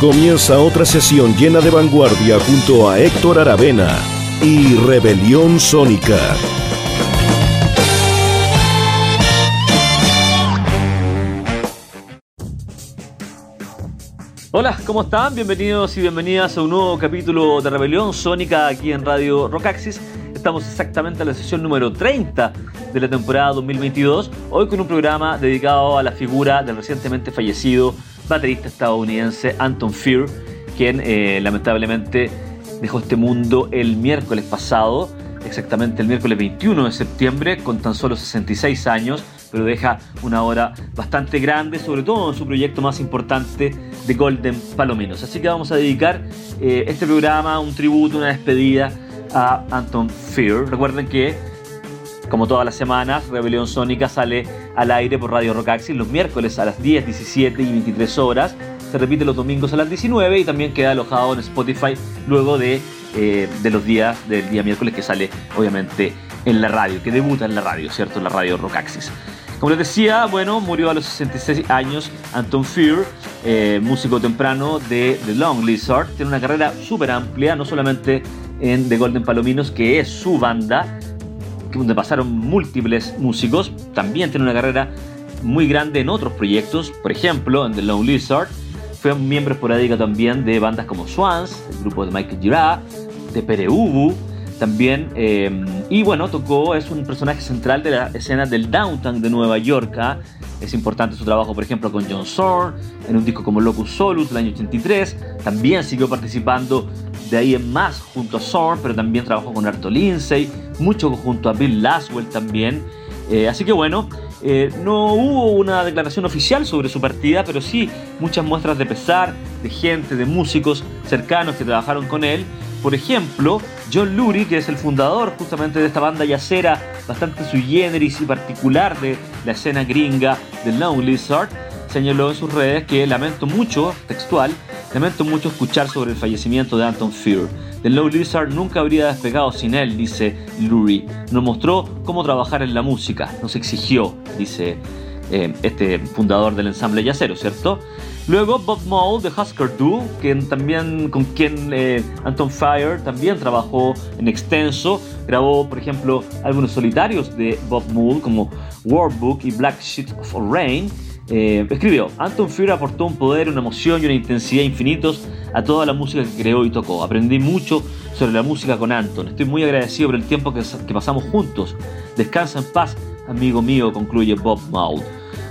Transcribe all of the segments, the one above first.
Comienza otra sesión llena de vanguardia junto a Héctor Aravena y Rebelión Sónica. Hola, ¿cómo están? Bienvenidos y bienvenidas a un nuevo capítulo de Rebelión Sónica aquí en Radio Rockaxis. Estamos exactamente en la sesión número 30 de la temporada 2022, hoy con un programa dedicado a la figura del recientemente fallecido baterista estadounidense Anton Fear, quien eh, lamentablemente dejó este mundo el miércoles pasado, exactamente el miércoles 21 de septiembre, con tan solo 66 años, pero deja una obra bastante grande, sobre todo en su proyecto más importante de Golden Palominos. Así que vamos a dedicar eh, este programa, un tributo, una despedida a Anton Fear. Recuerden que como todas las semanas, Rebelión Sónica sale al aire por Radio Rockaxis los miércoles a las 10, 17 y 23 horas. Se repite los domingos a las 19 y también queda alojado en Spotify luego de, eh, de los días del día miércoles que sale obviamente en la radio, que debuta en la radio, ¿cierto? En la radio Rockaxis. Como les decía, bueno, murió a los 66 años Anton Fear, eh, músico temprano de The Long Lizard. Tiene una carrera súper amplia, no solamente en The Golden Palominos, que es su banda, donde pasaron múltiples músicos. También tiene una carrera muy grande en otros proyectos, por ejemplo, en The Lone Lizard. Fue miembro esporádico también de bandas como Swans, el grupo de Michael Girard, de Pereubu, también. Eh, y bueno, tocó, es un personaje central de la escena del downtown de Nueva York. ¿ah? Es importante su trabajo, por ejemplo, con John Zorn, en un disco como Locus Solus del año 83. También siguió participando de ahí en más junto a Zorn, pero también trabajó con Arto Lindsay, mucho junto a Bill Laswell también. Eh, así que bueno, eh, no hubo una declaración oficial sobre su partida, pero sí muchas muestras de pesar de gente, de músicos cercanos que trabajaron con él. Por ejemplo, John Lurie, que es el fundador justamente de esta banda yacera bastante sui generis y particular de la escena gringa de Lone Lizard, señaló en sus redes que lamento mucho, textual, lamento mucho escuchar sobre el fallecimiento de Anton Fear. The Low Lizard nunca habría despegado sin él, dice Lurie. Nos mostró cómo trabajar en la música, nos exigió, dice eh, este fundador del ensamble yacero, ¿cierto? Luego Bob Mould de Husker Du, también, con quien eh, Anton Fire también trabajó en extenso, grabó por ejemplo álbumes solitarios de Bob Mould como Book y Black Sheet of Rain, eh, escribió, Anton Fury aportó un poder, una emoción y una intensidad infinitos a toda la música que creó y tocó. Aprendí mucho sobre la música con Anton. Estoy muy agradecido por el tiempo que, pasamos juntos. Descansa en paz, amigo mío, concluye Bob Maud.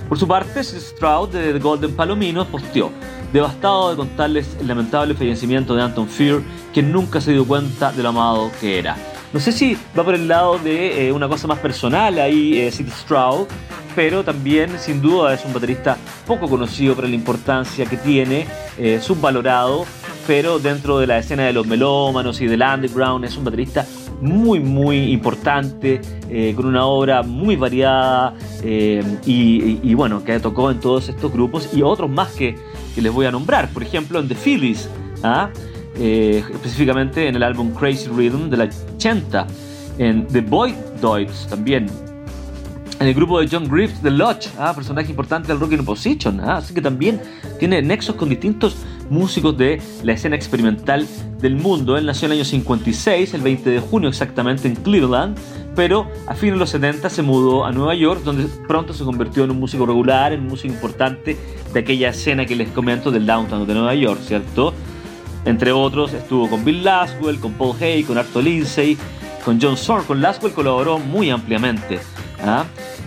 Por su parte, Stroud de The Golden Palomino posteó, devastado de contarles el lamentable fallecimiento de Anton Fear, que nunca se dio cuenta de lo amado que era. No sé si va por el lado de eh, una cosa más personal ahí, eh, Sid Stroud, pero también sin duda es un baterista poco conocido por la importancia que tiene, eh, subvalorado, pero dentro de la escena de los melómanos y del underground es un baterista muy muy importante, eh, con una obra muy variada eh, y, bueno, que tocó en todos estos grupos y otros más que, les voy a nombrar, por ejemplo en The Phillies, ¿ah? específicamente en el álbum Crazy Rhythm de la 80, en The Boy Deutz también en el grupo de John Griffith The Lodge, ah, personaje importante del rock in opposition, ah, así que también tiene nexos con distintos músicos de la escena experimental del mundo. Él nació en el año 56, el 20 de junio exactamente en Cleveland, pero a fines de los 70 se mudó a Nueva York, donde pronto se convirtió en un músico regular, en un músico importante de aquella escena que les comento del downtown de Nueva York, ¿cierto? Entre otros, estuvo con Bill Laswell, con Paul Hay, con Arthur Lindsay, con John Zorn. Con Laswell colaboró muy ampliamente. ¿ah?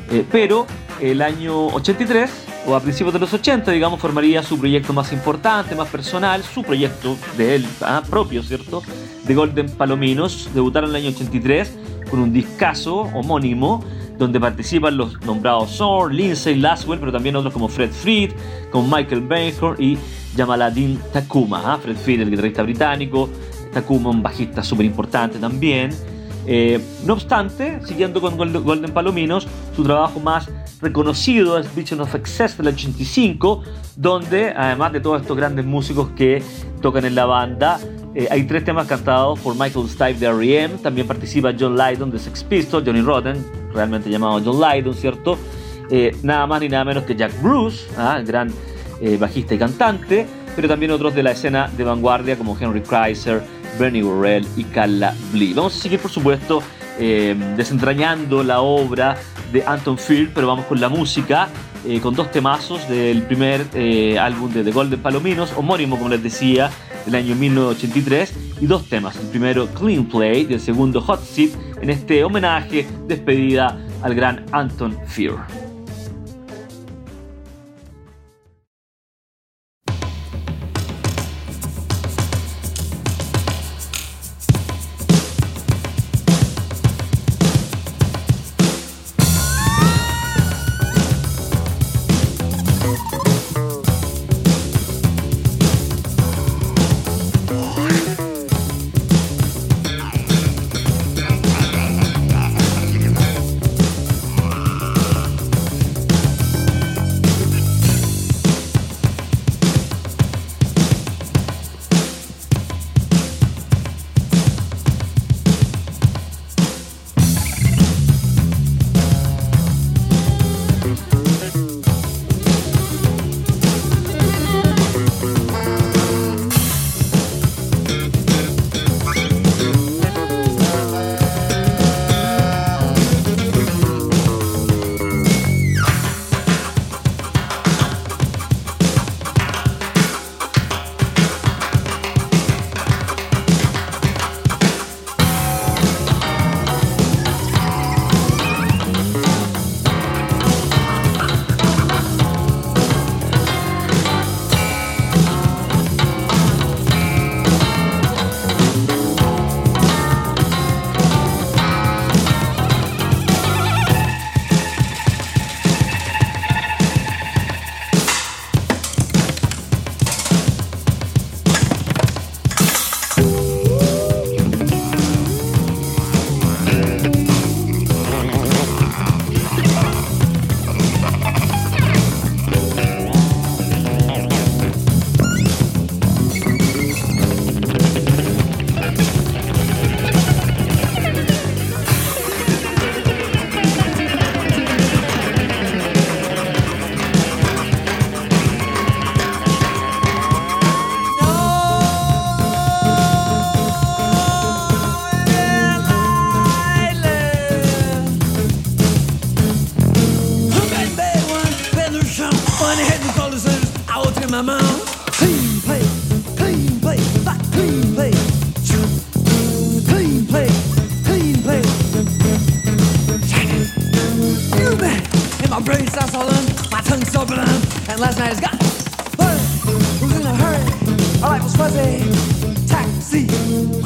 Eh, pero el año 83 o a principios de los 80, digamos, formaría su proyecto más importante, más personal, su proyecto de él ¿ah? propio, ¿cierto? De Golden Palominos. Debutaron en el año 83 con un discazo homónimo donde participan los nombrados Zorn, Lindsay, Laswell, pero también otros como Fred Fried, con Michael Baker y Jamaladin Takuma. ¿ah? Fred Fried, el guitarrista británico, Takuma, un bajista súper importante también. Eh, no obstante, siguiendo con Golden Palominos, su trabajo más reconocido es Vision of Excess del 85, donde además de todos estos grandes músicos que tocan en la banda, eh, hay tres temas cantados por Michael Stipe de R.E.M., también participa John Lydon de Sex Pistols, Johnny Rotten, realmente llamado John Lydon, ¿cierto? Eh, nada más ni nada menos que Jack Bruce, ¿ah? el gran bajista y cantante, pero también otros de la escena de vanguardia como Henry Kreiser, Bernie Worrell y Carla Blee. Vamos a seguir, por supuesto, eh, desentrañando la obra de Anton Field, pero vamos con la música, eh, con dos temazos del primer eh, álbum de The Golden Palominos, homónimo, como les decía, del año 1983, y dos temas. El primero, Clean Play, y el segundo, Hot Seat, en este homenaje, despedida al gran Anton Fear.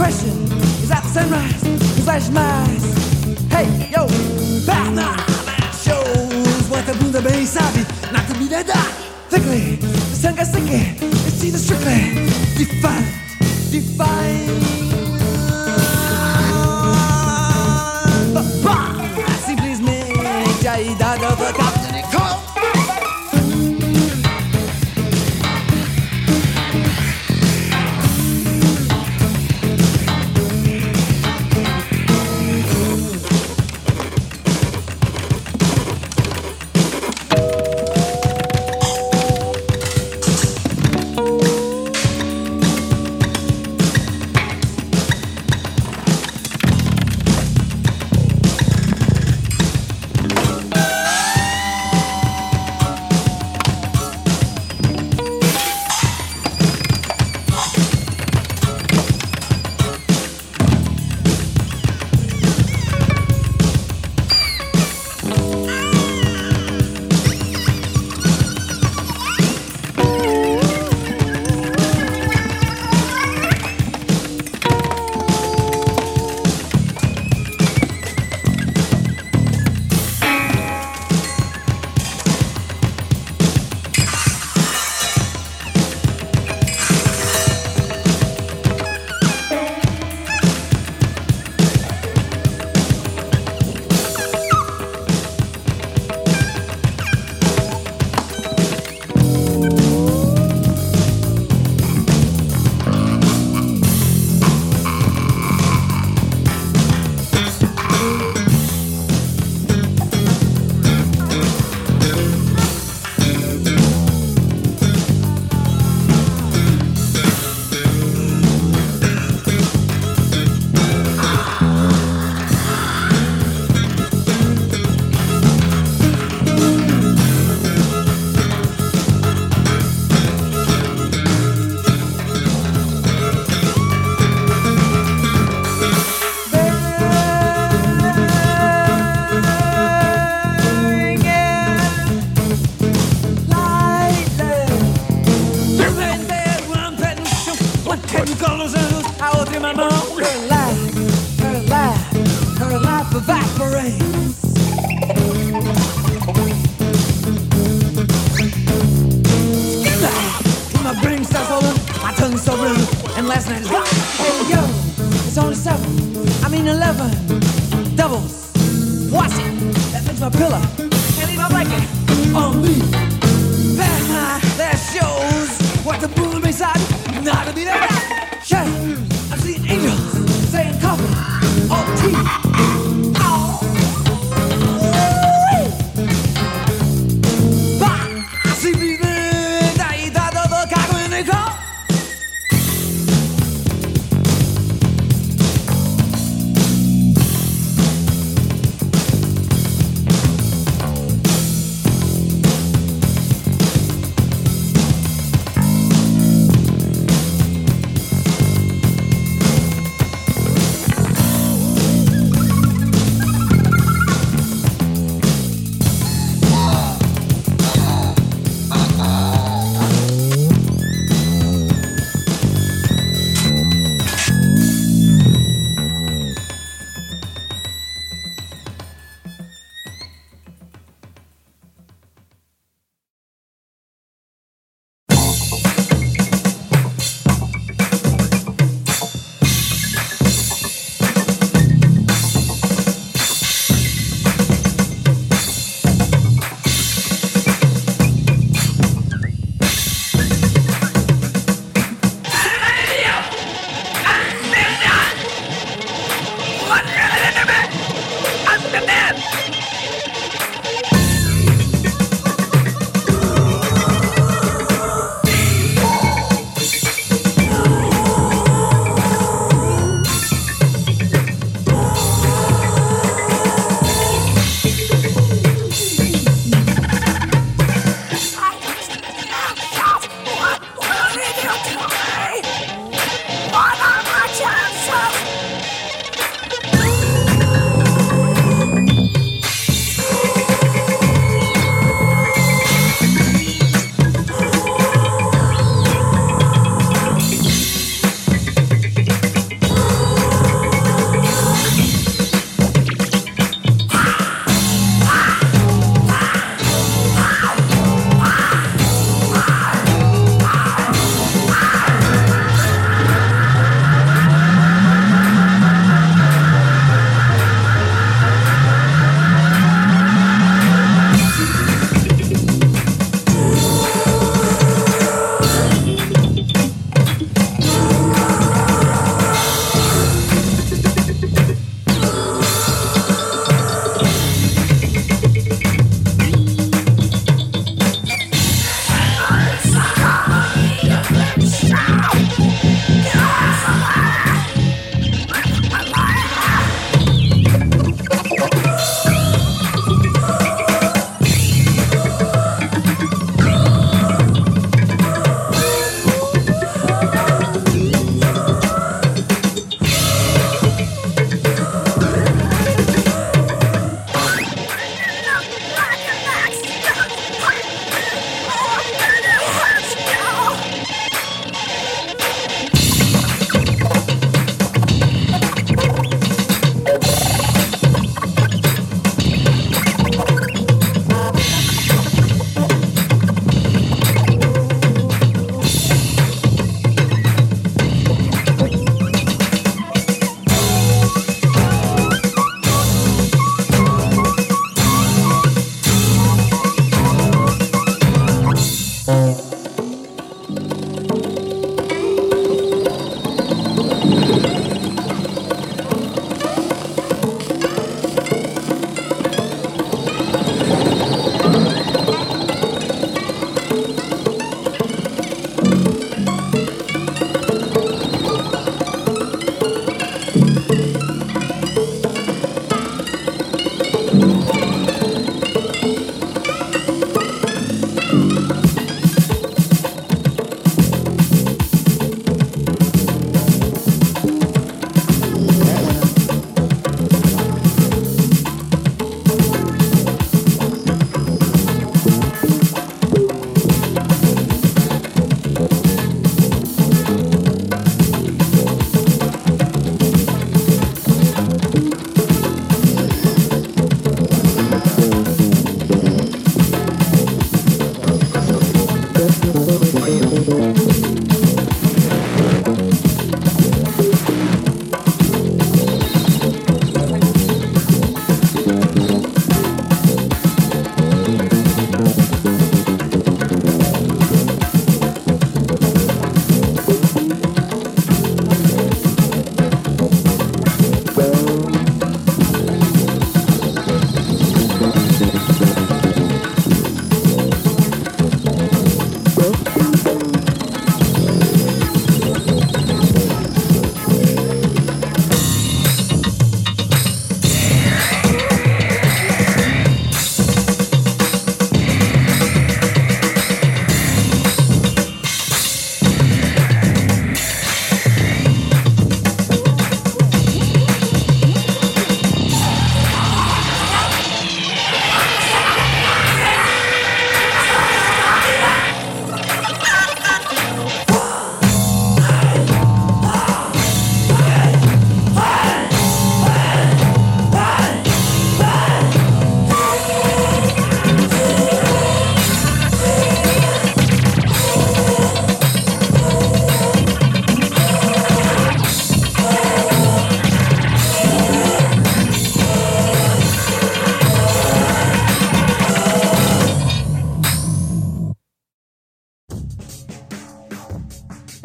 question is that sunrise, slash mice. Hey, yo, Batman, that shows what the moon, the base of not to be that dark. Thickly, the sun gets thicker, it's either strictly defined.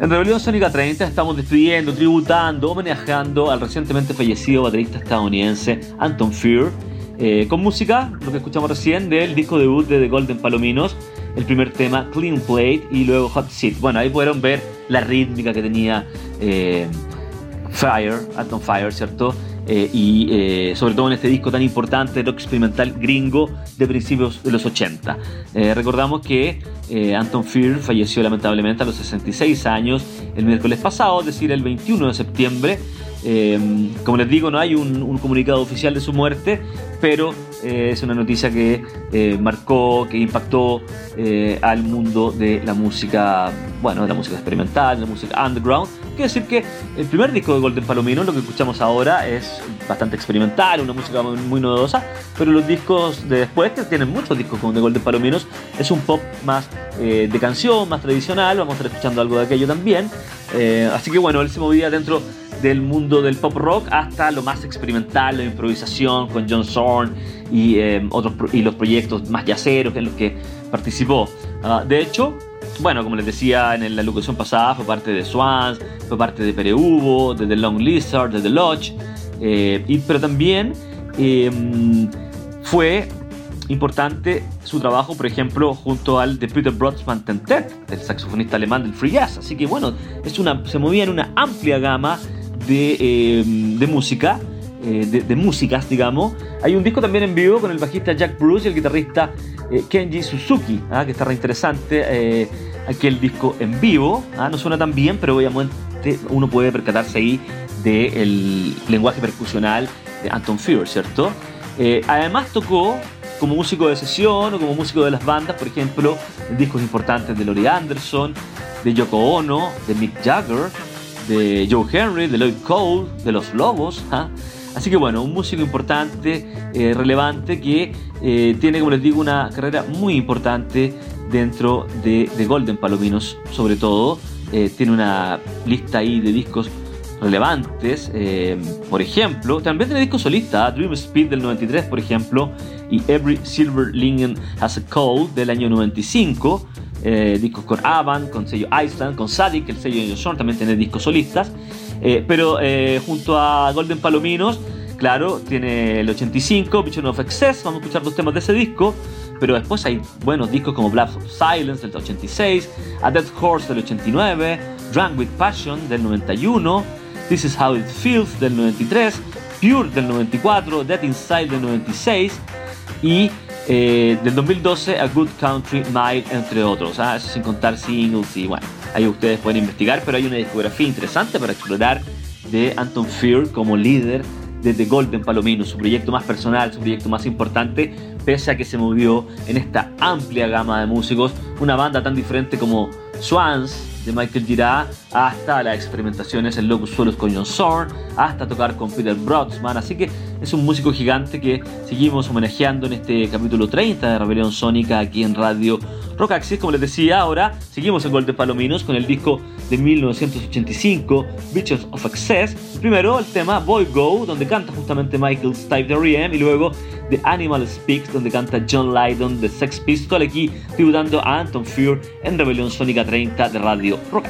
En Rebelión Sónica 30 estamos despidiendo, tributando, homenajeando al recientemente fallecido baterista estadounidense Anton Fear, eh, con música, lo que escuchamos recién, del disco debut de The Golden Palominos, el primer tema Clean Plate y luego Hot Seat. Bueno, ahí pudieron ver la rítmica que tenía eh, Fire, Anton Fire, ¿cierto? Eh, y eh, sobre todo en este disco tan importante, rock experimental gringo de principios de los 80. Eh, recordamos que Anton Fear falleció lamentablemente a los 66 años el miércoles pasado, es decir, el 21 de septiembre. Como les digo, no hay un, comunicado oficial de su muerte, pero es una noticia que marcó, que impactó al mundo de la música, bueno, de la música experimental, de la música underground Quiero decir que el primer disco de Golden Palomino, lo que escuchamos ahora, es bastante experimental, una música muy, novedosa, pero los discos de después, que tienen muchos discos como de Golden Palominos, es un pop más eh, de canción, más tradicional, vamos a estar escuchando algo de aquello también. Eh, así que bueno, él se movía dentro del mundo del pop rock hasta lo más experimental, la improvisación con John Zorn y, eh, otros, y los proyectos más yaceros en los que participó. Ah, de hecho, bueno, como les decía en la locución pasada, fue parte de Swans, fue parte de Pereuvo, de The Long Lizard, de The Lodge, eh, pero también em, fue importante su trabajo, por ejemplo, junto al de Peter Brodsman Tentet, el saxofonista alemán del free jazz. Así que bueno, es una, se movía en una amplia gama de, em, de música. Eh, de, músicas, digamos. Hay un disco también en vivo con el bajista Jack Bruce y el guitarrista eh, Kenji Suzuki, ¿ah? que está re interesante aquí el disco en vivo. ¿ah? No suena tan bien, pero obviamente uno puede percatarse ahí del lenguaje percusional de Anton Fear, ¿cierto? Eh, además tocó como músico de sesión o como músico de las bandas, por ejemplo, discos importantes de Laurie Anderson, de Yoko Ono, de Mick Jagger, de Joe Henry, de Lloyd Cole, de Los Lobos. ¿ah? Así que bueno, un músico importante, eh, relevante, que eh, tiene, como les digo, una carrera muy importante dentro de, Golden Palominos, sobre todo. Eh, tiene una lista ahí de discos relevantes. Por ejemplo, también tiene discos solistas, Dream Speed del 93, por ejemplo, y Every Silver Lingen Has a Cold del año 95. Eh, discos con Avan, con sello Iceland, con Sadik, el sello de Johnson, también tiene discos solistas. pero junto a Golden Palominos, claro, tiene el 85, Vision of Excess, vamos a escuchar dos temas de ese disco. Pero después hay buenos discos como Blast of Silence del 86, A Dead Horse del 89, Drunk with Passion del 91, This Is How It Feels del 93, Pure del 94, Dead Inside del 96 y eh, del 2012 A Good Country Mile, entre otros. ¿ah? Eso sin contar singles y bueno, ahí ustedes pueden investigar, pero hay una discografía interesante para explorar de Anton Fear como líder de The Golden Palomino, su proyecto más personal, su proyecto más importante, pese a que se movió en esta amplia gama de músicos, una banda tan diferente como Swans de Michael Girard, hasta las experimentaciones en Locus Suelos con John Zorn, hasta tocar con Peter Brodsman, así que es un músico gigante que seguimos homenajeando en este capítulo 30 de Rebelión Sónica aquí en Radio Rock Axis, como les decía, ahora seguimos en Golden Palominos con el disco de 1985, Visions of Access. Primero el tema Boy Go, donde canta justamente Michael Stipe de R.E.M. y luego The Animal Speaks, donde canta John Lydon de Sex Pistol, aquí tributando a Anton Fear en Rebelión Sónica 30 de Radio Rock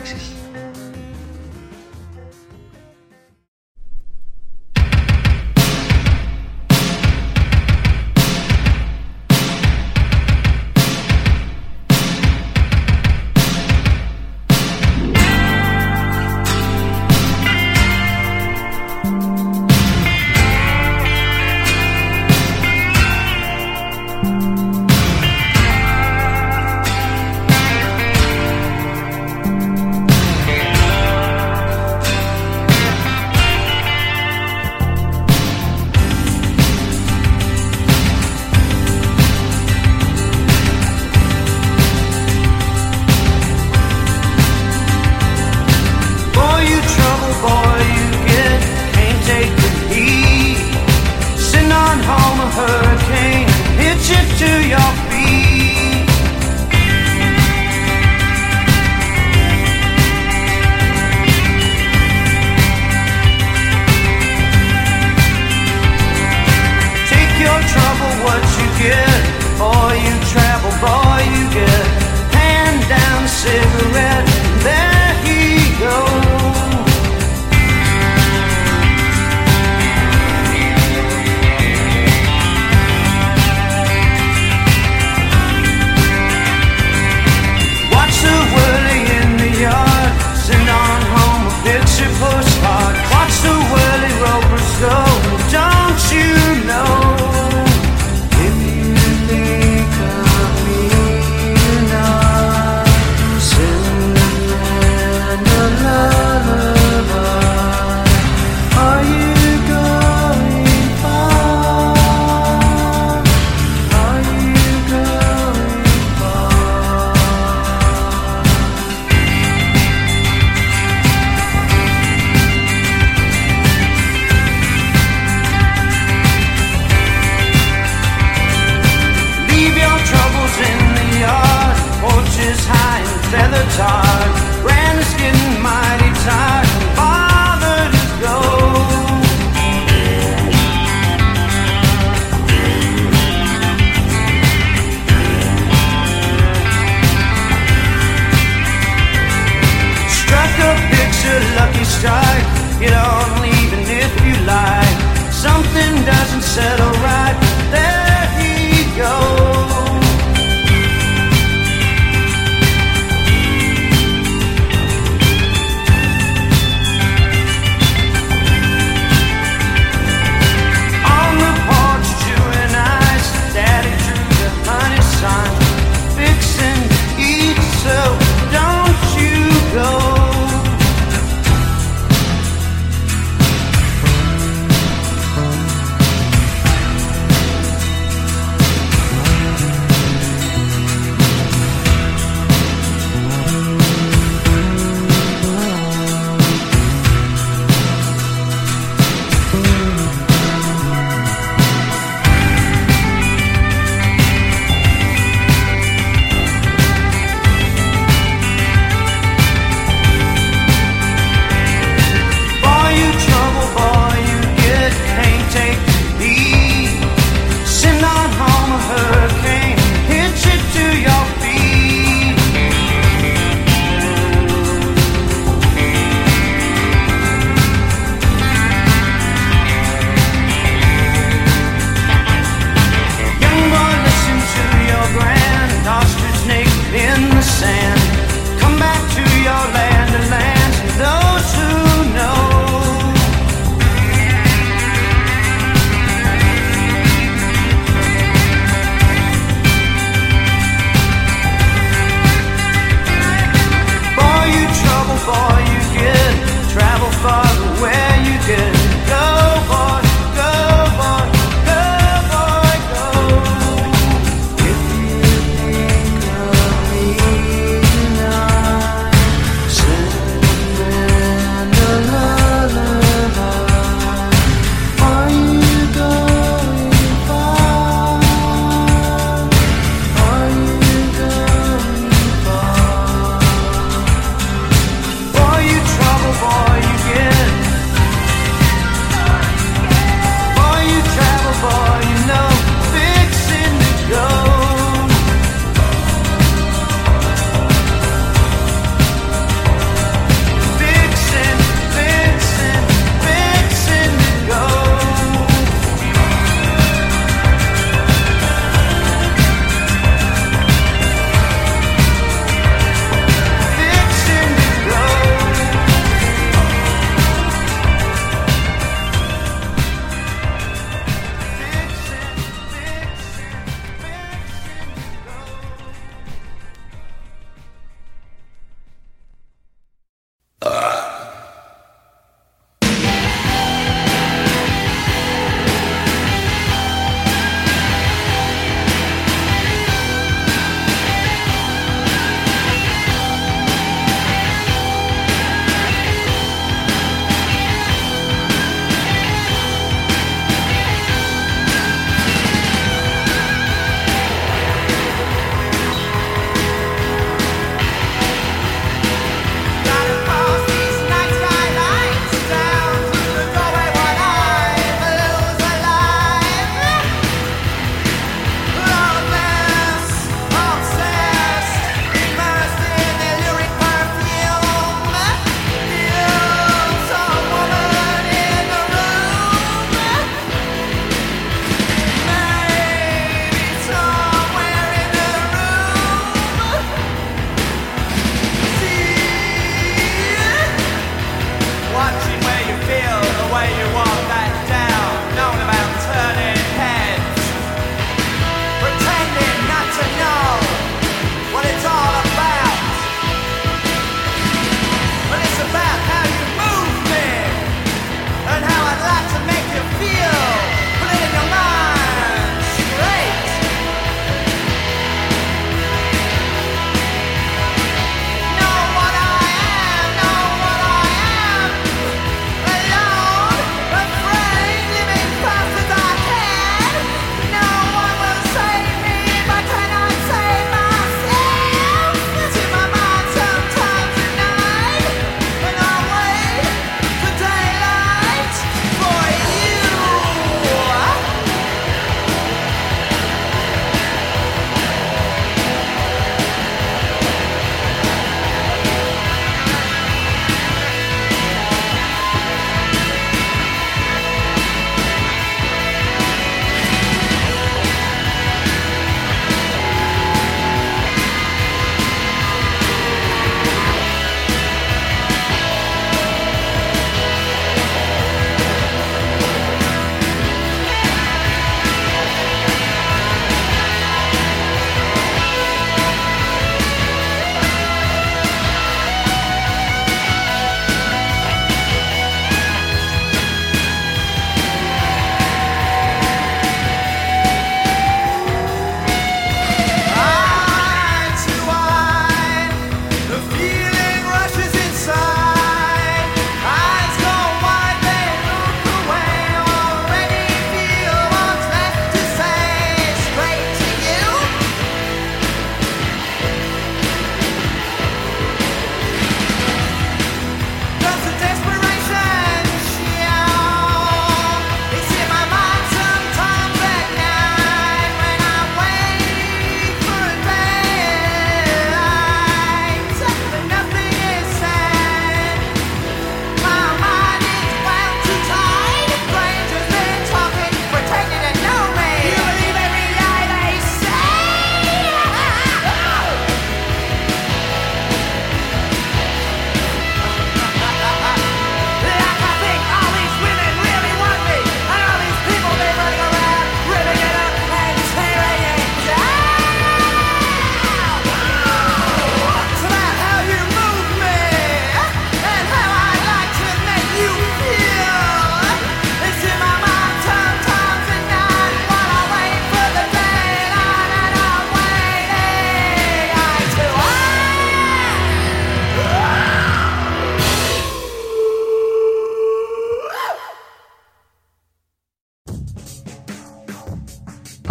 get on even if you lie. Something doesn't settle.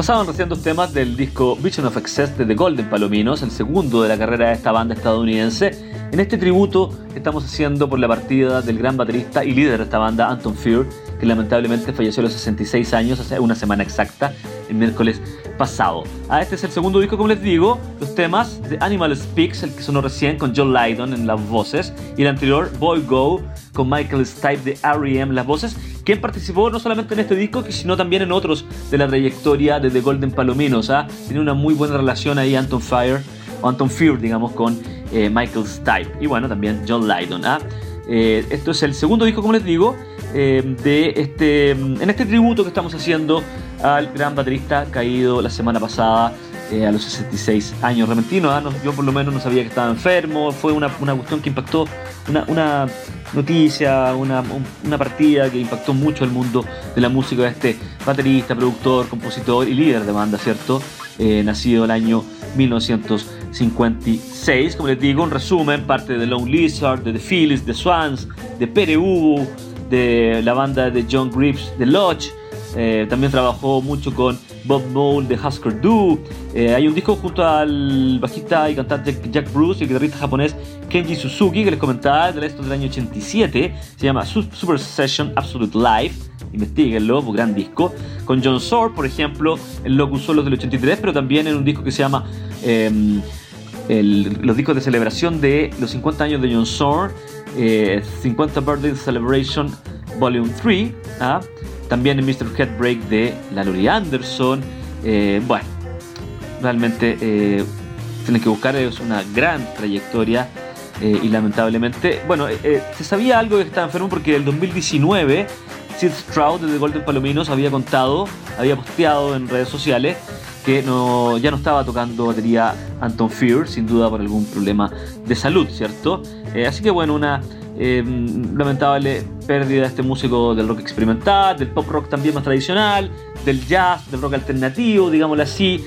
Pasaban recién dos temas del disco Vision of Excess de The Golden Palominos, el segundo de la carrera de esta banda estadounidense. En este tributo estamos haciendo por la partida del gran baterista y líder de esta banda, Anton Fear, que lamentablemente falleció a los 66 años, hace una semana exacta, el miércoles pasado. Ah, este es el segundo disco, como les digo, los temas de Animal Speaks, el que sonó recién con John Lydon en las voces, y el anterior, Boy Go, con Michael Stipe de R.E.M. las voces, quien participó no solamente en este disco, sino también en otros de la trayectoria de The Golden Palominos. ¿ah? Tiene una muy buena relación ahí Anton Fire, o Anton Fear, digamos, con eh, Michael Stipe. Y bueno, también John Lydon. ¿ah? Eh, esto es el segundo disco, como les digo, eh, de este, en este tributo que estamos haciendo al gran baterista caído la semana pasada eh, a los 66 años repentino. ¿ah? yo por lo menos no sabía que estaba enfermo. Fue una, una cuestión que impactó, una, una noticia, una, una, partida que impactó mucho el mundo de la música de este baterista, productor, compositor y líder de banda, ¿cierto? Eh, nacido el año 1956. Como les digo, un resumen, parte de Lone Lizard, de The Phillies, de Swans, de Pere Ubu, de la banda de John Grips, de Lodge. Eh, también trabajó mucho con Bob Mole de Husker Du. Eh, hay un disco junto al bajista y cantante Jack Bruce y el guitarrista japonés Kenji Suzuki que les comentaba del esto del año 87. Se llama Super Session Absolute Live. Investíguenlo, un gran disco. Con John Sor, por ejemplo, en Locus Solos del 83, pero también en un disco que se llama em, los discos de celebración de los 50 años de John Sor, 50 eh, Birthday Celebration Volume 3. También en Mr. Headbreak de la Lori Anderson. Eh, bueno, realmente eh, tienen que buscar, es una gran trayectoria. Eh, y lamentablemente, bueno, se sabía algo de que estaba enfermo porque el 2019 Sid Stroud de Golden Palominos había contado, había posteado en redes sociales que no, ya no estaba tocando batería Anton Fear, sin duda por algún problema de salud, ¿cierto? así que bueno, una eh, lamentable pérdida de este músico del rock experimental, del pop rock también más tradicional, del jazz, del rock alternativo, digámoslo así.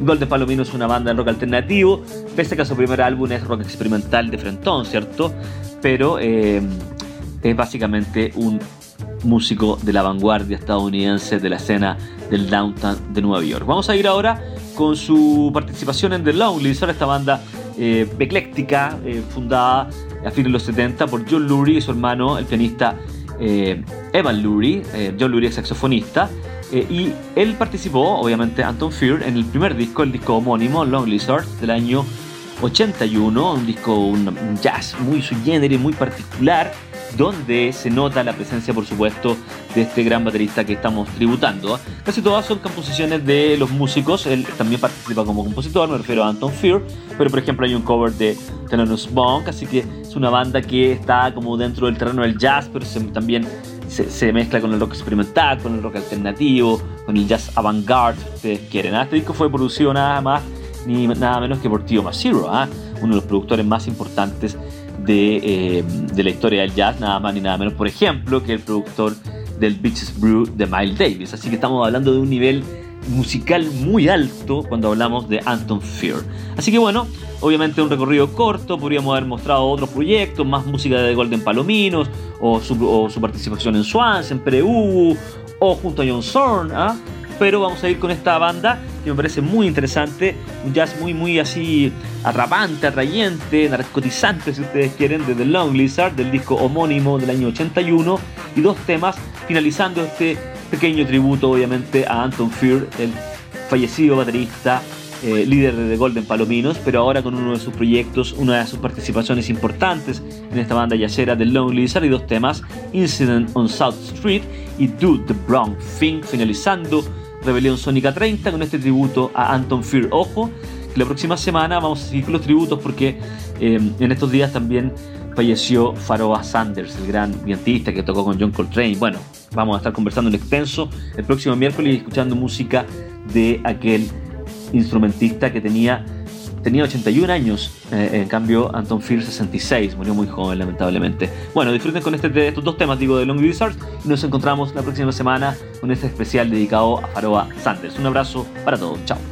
Golden Palomino es una banda de rock alternativo, pese a que su primer álbum es rock experimental de Frentón, ¿cierto? Pero eh, es básicamente un músico de la vanguardia estadounidense de la escena del downtown de Nueva York. Vamos a ir ahora con su participación en The Lonely, esta banda eh, ecléctica fundada a fines de los 70 por John Lurie y su hermano, el pianista eh, Evan Lurie. Eh, John Lurie es saxofonista. Eh, y él participó, obviamente, Anton Fear, en el primer disco, el disco homónimo, Long Lizard, del año 81, un disco, un, jazz muy sui generis, muy particular, donde se nota la presencia, por supuesto, de este gran baterista que estamos tributando. Casi todas son composiciones de los músicos, él también participa como compositor, me refiero a Anton Fear, pero por ejemplo hay un cover de Thelonious Monk, así que es una banda que está como dentro del terreno del jazz, pero también se, mezcla con el rock experimental, con el rock alternativo, con el jazz avant-garde, si ustedes quieren. Este disco fue producido nada más ni nada menos que por Tio Masiro, ¿ah? uno de los productores más importantes eh, de, la historia del jazz, nada más ni nada menos, por ejemplo, que el productor del Beaches Brew de Miles Davis. Así que estamos hablando de un nivel musical muy alto cuando hablamos de Anton Fear. Así que bueno, obviamente un recorrido corto, podríamos haber mostrado otros proyectos, más música de Golden Palominos, o su, participación en Swans, en Preu, o junto a John Zorn, ¿ah? pero vamos a ir con esta banda que me parece muy interesante, un jazz muy, muy así atrapante, atrayente, narcotizante, si ustedes quieren, de The Long Lizard, del disco homónimo del año 81, y dos temas finalizando este pequeño tributo, obviamente, a Anton Fear, el fallecido baterista. Eh, líder de The Golden Palominos, pero ahora con uno de sus proyectos, una de sus participaciones importantes en esta banda yacera de Long Lizard y dos temas, Incident on South Street y Do the Brown Thing, finalizando Rebelión Sónica 30 con este tributo a Anton Fear. Ojo, que la próxima semana vamos a seguir con los tributos porque eh, en estos días también falleció Faroa Sanders, el gran vientista que tocó con John Coltrane. Bueno, vamos a estar conversando en extenso el próximo miércoles y escuchando música de aquel instrumentista que tenía Tenía 81 años, eh, en cambio Anton Fear 66, murió muy joven lamentablemente. Bueno, disfruten con este, estos dos temas, digo, de Long Wizards y nos encontramos la próxima semana con este especial dedicado a Faroa Sanders. Un abrazo para todos, chao.